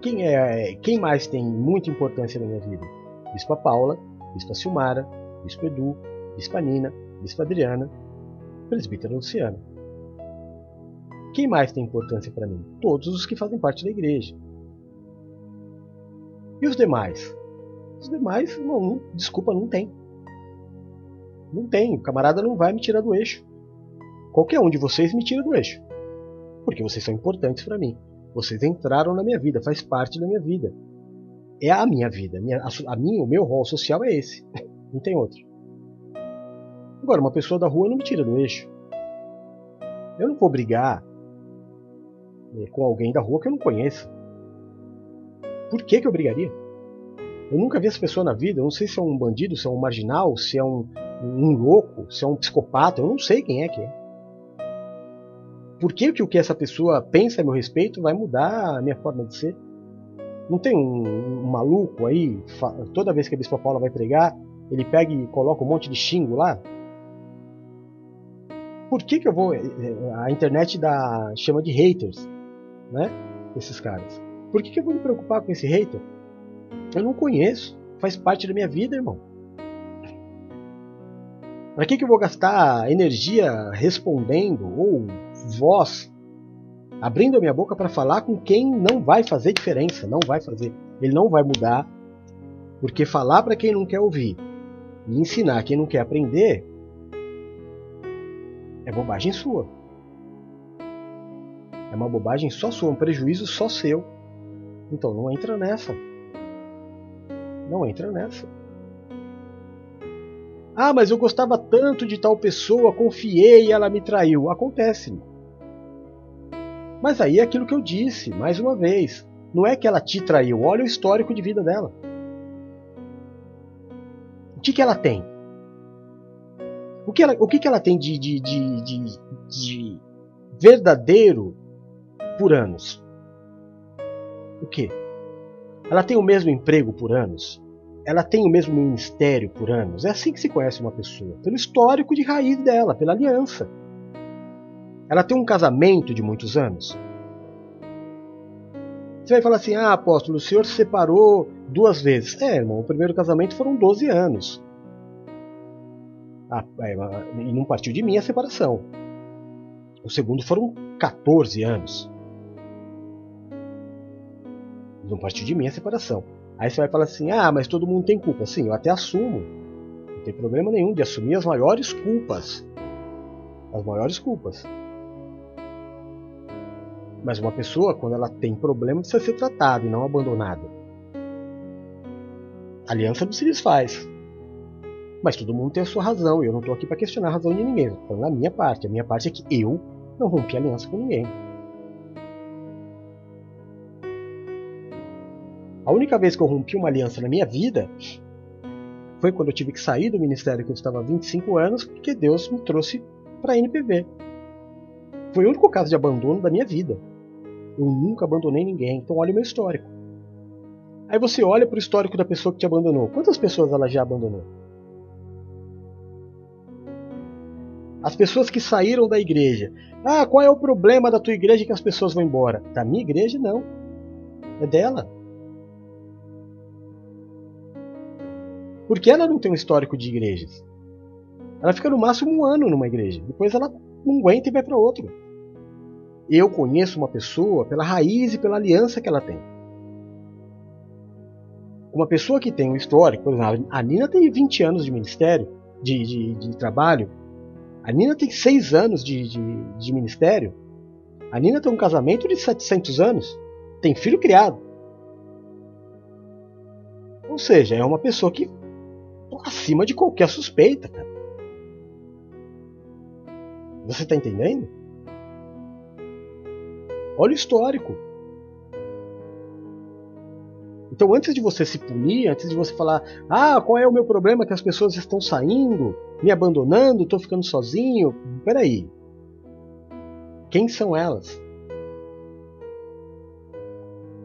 Quem é, quem mais tem muita importância na minha vida? Bispa Paula, Bispa Silmara, Bispo Edu, Bispa Nina, Bispa Adriana, Presbítero Luciano. Quem mais tem importância para mim? Todos os que fazem parte da igreja. E os demais? Os demais, não, não, desculpa, não tem. Não tem. O camarada não vai me tirar do eixo. Qualquer um de vocês me tira do eixo. Porque vocês são importantes para mim. Vocês entraram na minha vida, faz parte da minha vida é a minha vida. Minha, a, a minha, o meu rol social é esse. Não tem outro. Agora, uma pessoa da rua não me tira do eixo. Eu não vou brigar né, com alguém da rua que eu não conheço. Por que, que eu brigaria? Eu nunca vi essa pessoa na vida. Eu não sei se é um bandido, se é um marginal, se é um, um louco, se é um psicopata. Eu não sei quem é que é. Por que, que o que essa pessoa pensa a meu respeito vai mudar a minha forma de ser? Não tem um, um maluco aí, toda vez que a Bispa Paula vai pregar, ele pega e coloca um monte de xingo lá? Por que, que eu vou. Eh, a internet dá, chama de haters, né? Esses caras. Por que, que eu vou me preocupar com esse hater? Eu não conheço. Faz parte da minha vida, irmão. Para que, que eu vou gastar energia respondendo ou voz abrindo a minha boca para falar com quem não vai fazer diferença, não vai fazer, ele não vai mudar, porque falar para quem não quer ouvir e ensinar quem não quer aprender é bobagem sua. É uma bobagem só sua, um prejuízo só seu. Então não entra nessa. Não entra nessa. Ah, mas eu gostava tanto de tal pessoa, confiei e ela me traiu. Acontece. Mas aí é aquilo que eu disse, mais uma vez. Não é que ela te traiu, olha o histórico de vida dela. O que, que ela tem? O que ela, o que, que ela tem de, de, de, de, de verdadeiro por anos? O que? Ela tem o mesmo emprego por anos? Ela tem o mesmo ministério por anos? É assim que se conhece uma pessoa, pelo histórico de raiz dela, pela aliança. Ela tem um casamento de muitos anos. Você vai falar assim: ah, apóstolo, o senhor se separou duas vezes. É, irmão, o primeiro casamento foram 12 anos. Ah, é, e não partiu de mim a separação. O segundo foram 14 anos. Não partiu de mim a separação. Aí você vai falar assim: ah, mas todo mundo tem culpa. Sim, eu até assumo. Não tem problema nenhum de assumir as maiores culpas. As maiores culpas. Mas uma pessoa, quando ela tem problema, precisa ser tratada e não abandonada. A aliança não se desfaz. Mas todo mundo tem a sua razão, eu não estou aqui para questionar a razão de ninguém. Estou falando a minha parte. A minha parte é que eu não rompi aliança com ninguém. A única vez que eu rompi uma aliança na minha vida foi quando eu tive que sair do ministério que eu estava há 25 anos, porque Deus me trouxe para a NPV. Foi o único caso de abandono da minha vida. Eu nunca abandonei ninguém, então olha o meu histórico. Aí você olha para o histórico da pessoa que te abandonou. Quantas pessoas ela já abandonou? As pessoas que saíram da igreja. Ah, qual é o problema da tua igreja que as pessoas vão embora? Da minha igreja, não. É dela. Porque ela não tem um histórico de igrejas. Ela fica no máximo um ano numa igreja. Depois ela não aguenta e vai para outro. Eu conheço uma pessoa pela raiz e pela aliança que ela tem. Uma pessoa que tem um histórico, por exemplo, a Nina tem 20 anos de ministério, de, de, de trabalho. A Nina tem 6 anos de, de, de ministério. A Nina tem um casamento de 700 anos. Tem filho criado. Ou seja, é uma pessoa que acima de qualquer suspeita, cara. Você está entendendo? Olha o histórico. Então, antes de você se punir, antes de você falar, ah, qual é o meu problema que as pessoas estão saindo, me abandonando, estou ficando sozinho, peraí. Quem são elas?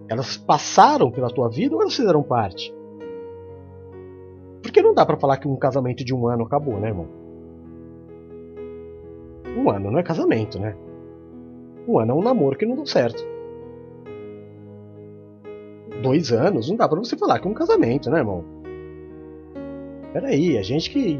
Elas passaram pela tua vida ou elas fizeram parte? Porque não dá para falar que um casamento de um ano acabou, né, irmão? Um ano não é casamento, né? Um ano é um namoro que não deu certo. Dois anos, não dá pra você falar que é um casamento, né, irmão? Peraí, a gente que.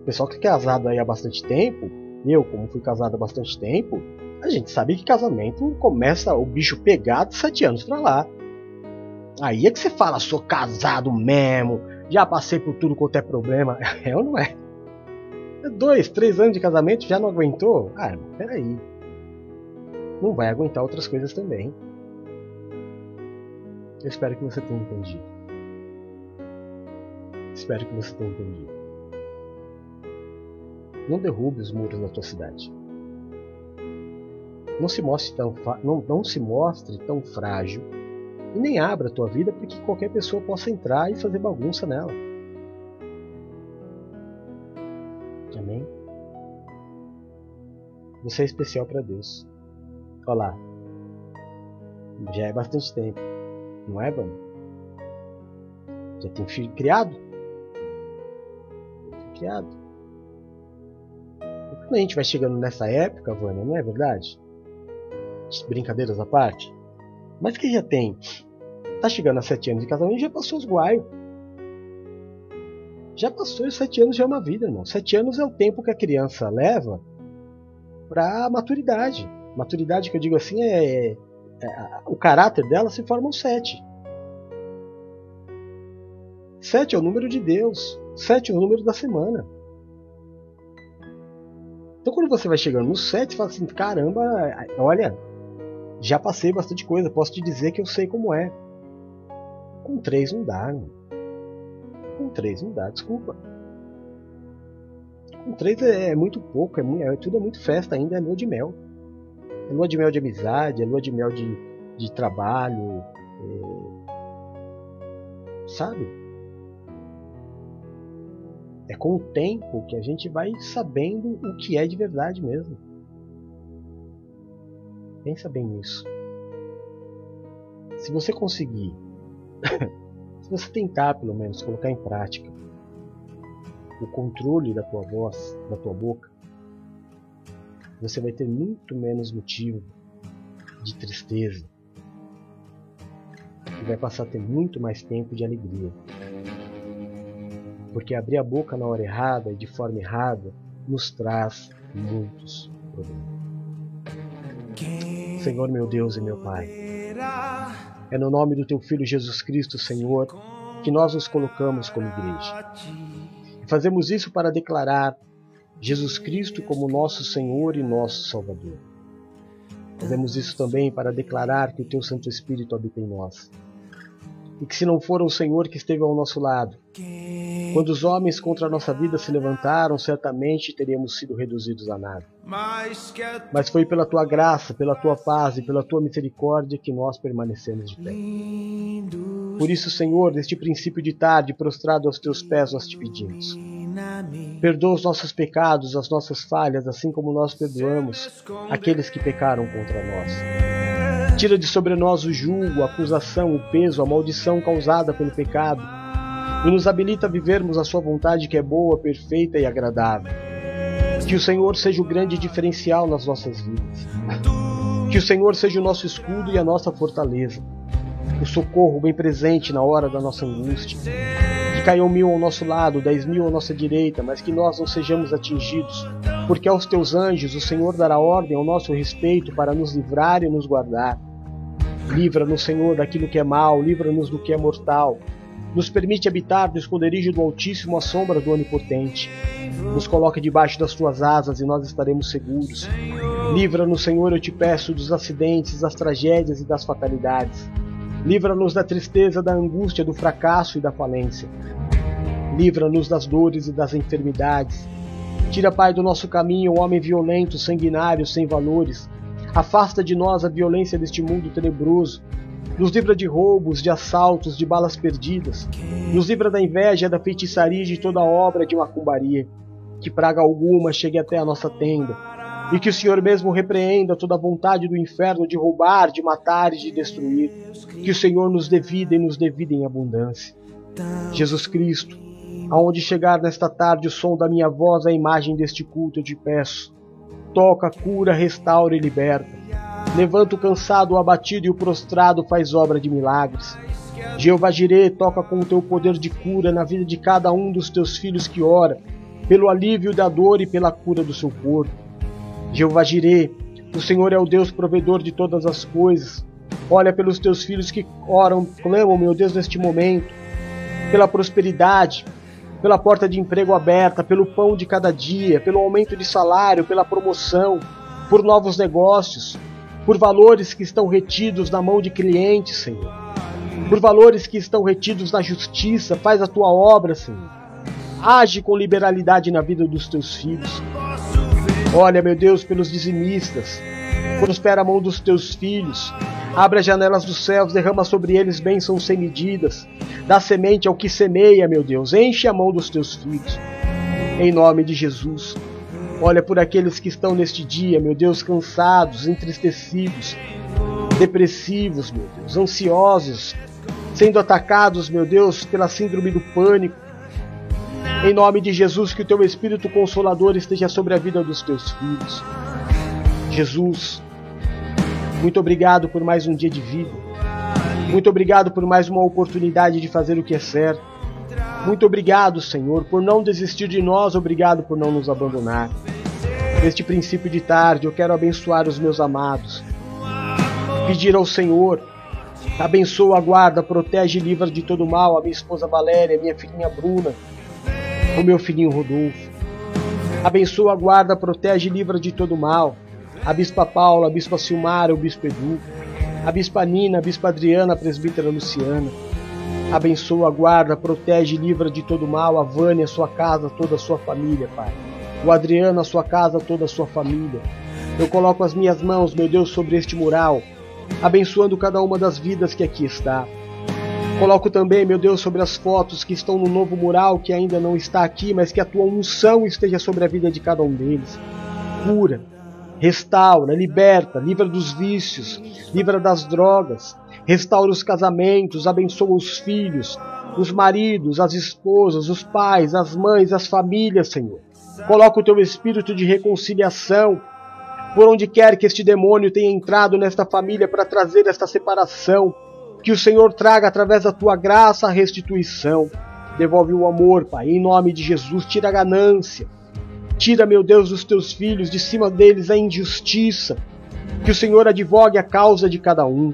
O pessoal que é casado aí há bastante tempo, eu, como fui casado há bastante tempo, a gente sabe que casamento começa o bicho pegar de sete anos pra lá. Aí é que você fala, sou casado mesmo, já passei por tudo quanto é problema. É ou não é? Dois, três anos de casamento já não aguentou? Ah, peraí não vai aguentar outras coisas também. Eu espero que você tenha entendido. Espero que você tenha entendido. Não derrube os muros da tua cidade. Não se mostre tão, não, não se mostre tão frágil e nem abra a tua vida para que qualquer pessoa possa entrar e fazer bagunça nela. Amém? Você é especial para Deus. Lá. Já é bastante tempo. Não é, Vânia? Já tem filho criado? Filho criado. E quando a gente vai chegando nessa época, Vânia, não é verdade? Brincadeiras à parte. Mas que já tem. Tá chegando a sete anos de casamento já passou os guaios. Já passou os sete anos já é uma vida, irmão. Sete anos é o tempo que a criança leva para maturidade. Maturidade que eu digo assim é, é, é o caráter dela se forma um sete. Sete é o número de Deus. Sete é o número da semana. Então quando você vai chegando no sete, fala assim, caramba, olha, já passei bastante coisa, posso te dizer que eu sei como é. Com três não dá, não. Com três não dá, desculpa. Com três é, é muito pouco, é, é, tudo é muito festa ainda, é lua de mel. É lua de mel de amizade, é lua de mel de, de trabalho. É... Sabe? É com o tempo que a gente vai sabendo o que é de verdade mesmo. Pensa bem nisso. Se você conseguir, se você tentar pelo menos colocar em prática o controle da tua voz, da tua boca, você vai ter muito menos motivo de tristeza e vai passar a ter muito mais tempo de alegria. Porque abrir a boca na hora errada e de forma errada nos traz muitos problemas. Senhor meu Deus e meu Pai, é no nome do Teu Filho Jesus Cristo, Senhor, que nós nos colocamos como igreja. Fazemos isso para declarar Jesus Cristo como nosso Senhor e nosso Salvador. Fazemos isso também para declarar que o Teu Santo Espírito habita em nós. E que se não for o Senhor que esteve ao nosso lado, quando os homens contra a nossa vida se levantaram, certamente teríamos sido reduzidos a nada. Mas foi pela tua graça, pela tua paz e pela tua misericórdia que nós permanecemos de pé. Por isso, Senhor, neste princípio de tarde, prostrado aos teus pés, nós te pedimos Perdoa os nossos pecados, as nossas falhas, assim como nós perdoamos aqueles que pecaram contra nós. Tira de sobre nós o julgo, a acusação, o peso, a maldição causada pelo pecado e nos habilita a vivermos a Sua vontade que é boa, perfeita e agradável. Que o Senhor seja o grande diferencial nas nossas vidas. Que o Senhor seja o nosso escudo e a nossa fortaleza. O socorro bem presente na hora da nossa angústia caiam mil ao nosso lado, dez mil à nossa direita, mas que nós não sejamos atingidos porque aos teus anjos o Senhor dará ordem ao nosso respeito para nos livrar e nos guardar. Livra-nos, Senhor, daquilo que é mal, livra-nos do que é mortal. Nos permite habitar no esconderijo do Altíssimo à sombra do Onipotente. Nos coloca debaixo das tuas asas e nós estaremos seguros. Livra-nos, Senhor, eu te peço, dos acidentes, das tragédias e das fatalidades. Livra-nos da tristeza, da angústia, do fracasso e da falência. Livra-nos das dores e das enfermidades. Tira, Pai, do nosso caminho o homem violento, sanguinário, sem valores. Afasta de nós a violência deste mundo tenebroso. Nos livra de roubos, de assaltos, de balas perdidas. Nos livra da inveja, da feitiçaria e de toda obra de macumbaria. Que praga alguma chegue até a nossa tenda. E que o Senhor mesmo repreenda toda a vontade do inferno de roubar, de matar e de destruir. Que o Senhor nos dê vida e nos dê vida em abundância. Jesus Cristo, aonde chegar nesta tarde o som da minha voz, a imagem deste culto, eu te peço. Toca, cura, restaura e liberta. Levanta o cansado, o abatido e o prostrado, faz obra de milagres. Jeová Jireh, toca com o teu poder de cura na vida de cada um dos teus filhos que ora, pelo alívio da dor e pela cura do seu corpo. Jeová Jireh, o Senhor é o Deus provedor de todas as coisas. Olha pelos teus filhos que oram, clamam, meu Deus, neste momento, pela prosperidade, pela porta de emprego aberta, pelo pão de cada dia, pelo aumento de salário, pela promoção, por novos negócios, por valores que estão retidos na mão de clientes, Senhor. Por valores que estão retidos na justiça, faz a tua obra, Senhor. Age com liberalidade na vida dos teus filhos. Olha, meu Deus, pelos dizimistas. Prospera a mão dos teus filhos. Abre as janelas dos céus, derrama sobre eles bênçãos sem medidas. Dá semente ao que semeia, meu Deus. Enche a mão dos teus filhos. Em nome de Jesus. Olha por aqueles que estão neste dia, meu Deus, cansados, entristecidos, depressivos, meu Deus, ansiosos, sendo atacados, meu Deus, pela síndrome do pânico. Em nome de Jesus, que o teu Espírito Consolador esteja sobre a vida dos teus filhos. Jesus, muito obrigado por mais um dia de vida. Muito obrigado por mais uma oportunidade de fazer o que é certo. Muito obrigado, Senhor, por não desistir de nós, obrigado por não nos abandonar. Neste princípio de tarde, eu quero abençoar os meus amados. Pedir ao Senhor, abençoa, guarda, protege e livra de todo mal a minha esposa Valéria, minha filhinha Bruna, o meu filhinho Rodolfo. Abençoa, guarda, protege e livra de todo mal. A Bispa Paula, a Bispa Silmara, o Bispo Edu. A Bispa Nina, a Bispa Adriana, a Presbítera Luciana. Abençoa, guarda, protege e livra de todo mal a Vânia, a sua casa, toda a sua família, Pai. O Adriano, a sua casa, toda a sua família. Eu coloco as minhas mãos, meu Deus, sobre este mural, abençoando cada uma das vidas que aqui está. Coloco também, meu Deus, sobre as fotos que estão no novo mural que ainda não está aqui, mas que a tua unção esteja sobre a vida de cada um deles. Cura, restaura, liberta, livra dos vícios, livra das drogas, restaura os casamentos, abençoa os filhos, os maridos, as esposas, os pais, as mães, as famílias, Senhor. Coloca o teu espírito de reconciliação por onde quer que este demônio tenha entrado nesta família para trazer esta separação que o Senhor traga através da tua graça a restituição. Devolve o amor, Pai, em nome de Jesus. Tira a ganância. Tira, meu Deus, dos teus filhos, de cima deles a injustiça. Que o Senhor advogue a causa de cada um.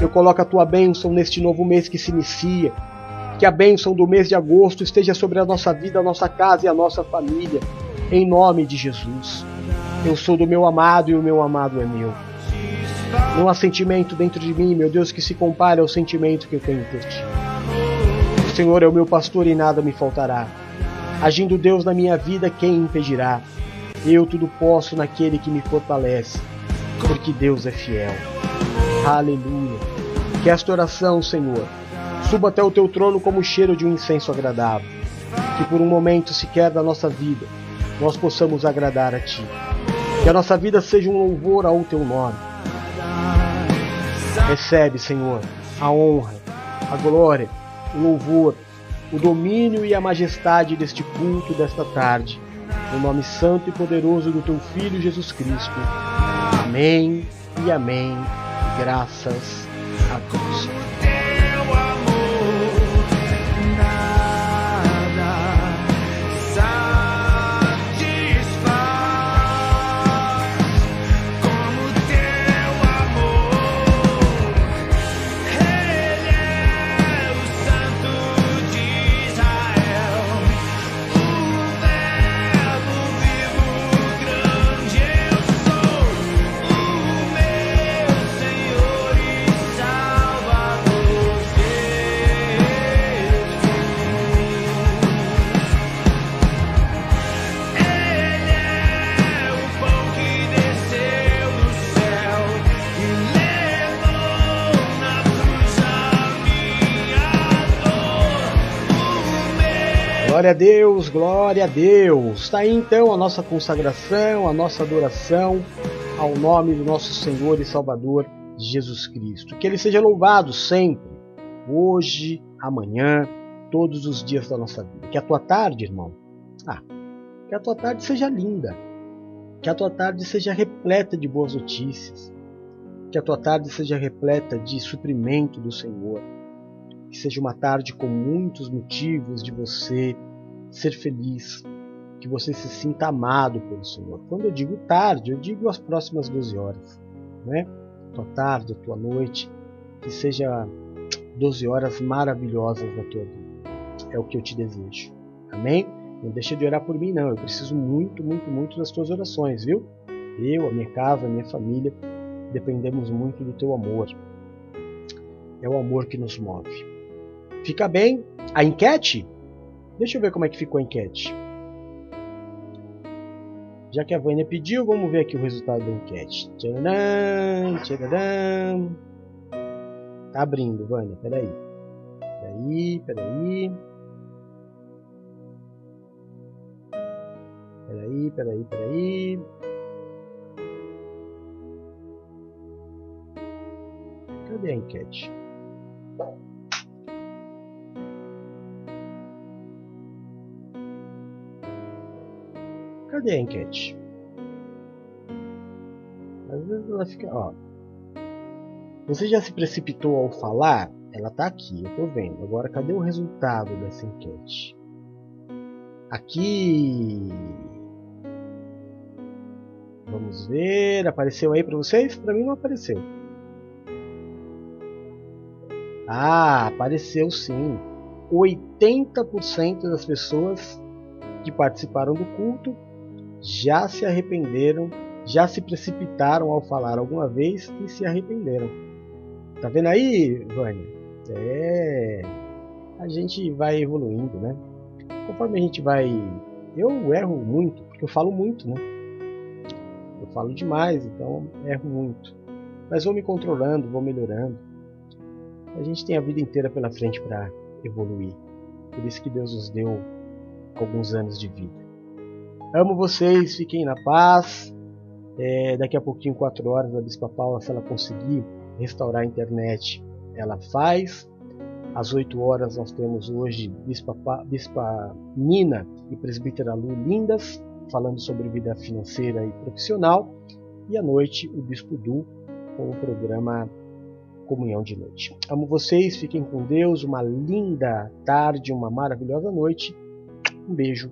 Eu coloco a tua bênção neste novo mês que se inicia. Que a bênção do mês de agosto esteja sobre a nossa vida, a nossa casa e a nossa família. Em nome de Jesus. Eu sou do meu amado e o meu amado é meu. Não há sentimento dentro de mim, meu Deus, que se compare ao sentimento que eu tenho por ti. O Senhor é o meu pastor e nada me faltará. Agindo Deus na minha vida, quem impedirá? Eu tudo posso naquele que me fortalece, porque Deus é fiel. Aleluia. Que esta oração, Senhor, suba até o teu trono como o cheiro de um incenso agradável. Que por um momento sequer da nossa vida nós possamos agradar a Ti. Que a nossa vida seja um louvor ao Teu nome Recebe, Senhor, a honra, a glória, o louvor, o domínio e a majestade deste culto desta tarde. No nome santo e poderoso do teu Filho Jesus Cristo. Amém e amém. Graças a Deus. Glória a Deus, glória a Deus. Está aí então a nossa consagração, a nossa adoração ao nome do nosso Senhor e Salvador Jesus Cristo. Que Ele seja louvado sempre, hoje, amanhã, todos os dias da nossa vida. Que a tua tarde, irmão, ah, que a tua tarde seja linda. Que a tua tarde seja repleta de boas notícias. Que a tua tarde seja repleta de suprimento do Senhor. Que seja uma tarde com muitos motivos de você ser feliz. Que você se sinta amado pelo Senhor. Quando eu digo tarde, eu digo as próximas 12 horas. Né? Tua tarde, tua noite. Que seja 12 horas maravilhosas na tua vida. É o que eu te desejo. Amém? Não deixa de orar por mim, não. Eu preciso muito, muito, muito das tuas orações, viu? Eu, a minha casa, a minha família, dependemos muito do teu amor. É o amor que nos move. Fica bem? A enquete? Deixa eu ver como é que ficou a enquete. Já que a Vânia pediu, vamos ver aqui o resultado da enquete. Tcharam, tcharam. Tá abrindo, Vânia, peraí. Peraí, peraí. Peraí, peraí, peraí. Cadê a enquete? Cadê a enquete? Às vezes ela fica. Ó. Você já se precipitou ao falar? Ela tá aqui, eu tô vendo. Agora, cadê o resultado dessa enquete? Aqui. Vamos ver. Apareceu aí para vocês? Para mim não apareceu. Ah, apareceu sim. 80% das pessoas que participaram do culto já se arrependeram, já se precipitaram ao falar alguma vez e se arrependeram. Tá vendo aí, Vânia? É. A gente vai evoluindo, né? Conforme a gente vai. Eu erro muito, porque eu falo muito, né? Eu falo demais, então erro muito. Mas vou me controlando, vou melhorando. A gente tem a vida inteira pela frente para evoluir. Por isso que Deus nos deu alguns anos de vida. Amo vocês, fiquem na paz. É, daqui a pouquinho, 4 horas, a Bispa Paula, se ela conseguir restaurar a internet, ela faz. Às 8 horas nós temos hoje Bispa, Bispa Nina e Presbítera Lu Lindas falando sobre vida financeira e profissional. E à noite o Bispo Du com o programa Comunhão de Noite. Amo vocês, fiquem com Deus, uma linda tarde, uma maravilhosa noite. Um beijo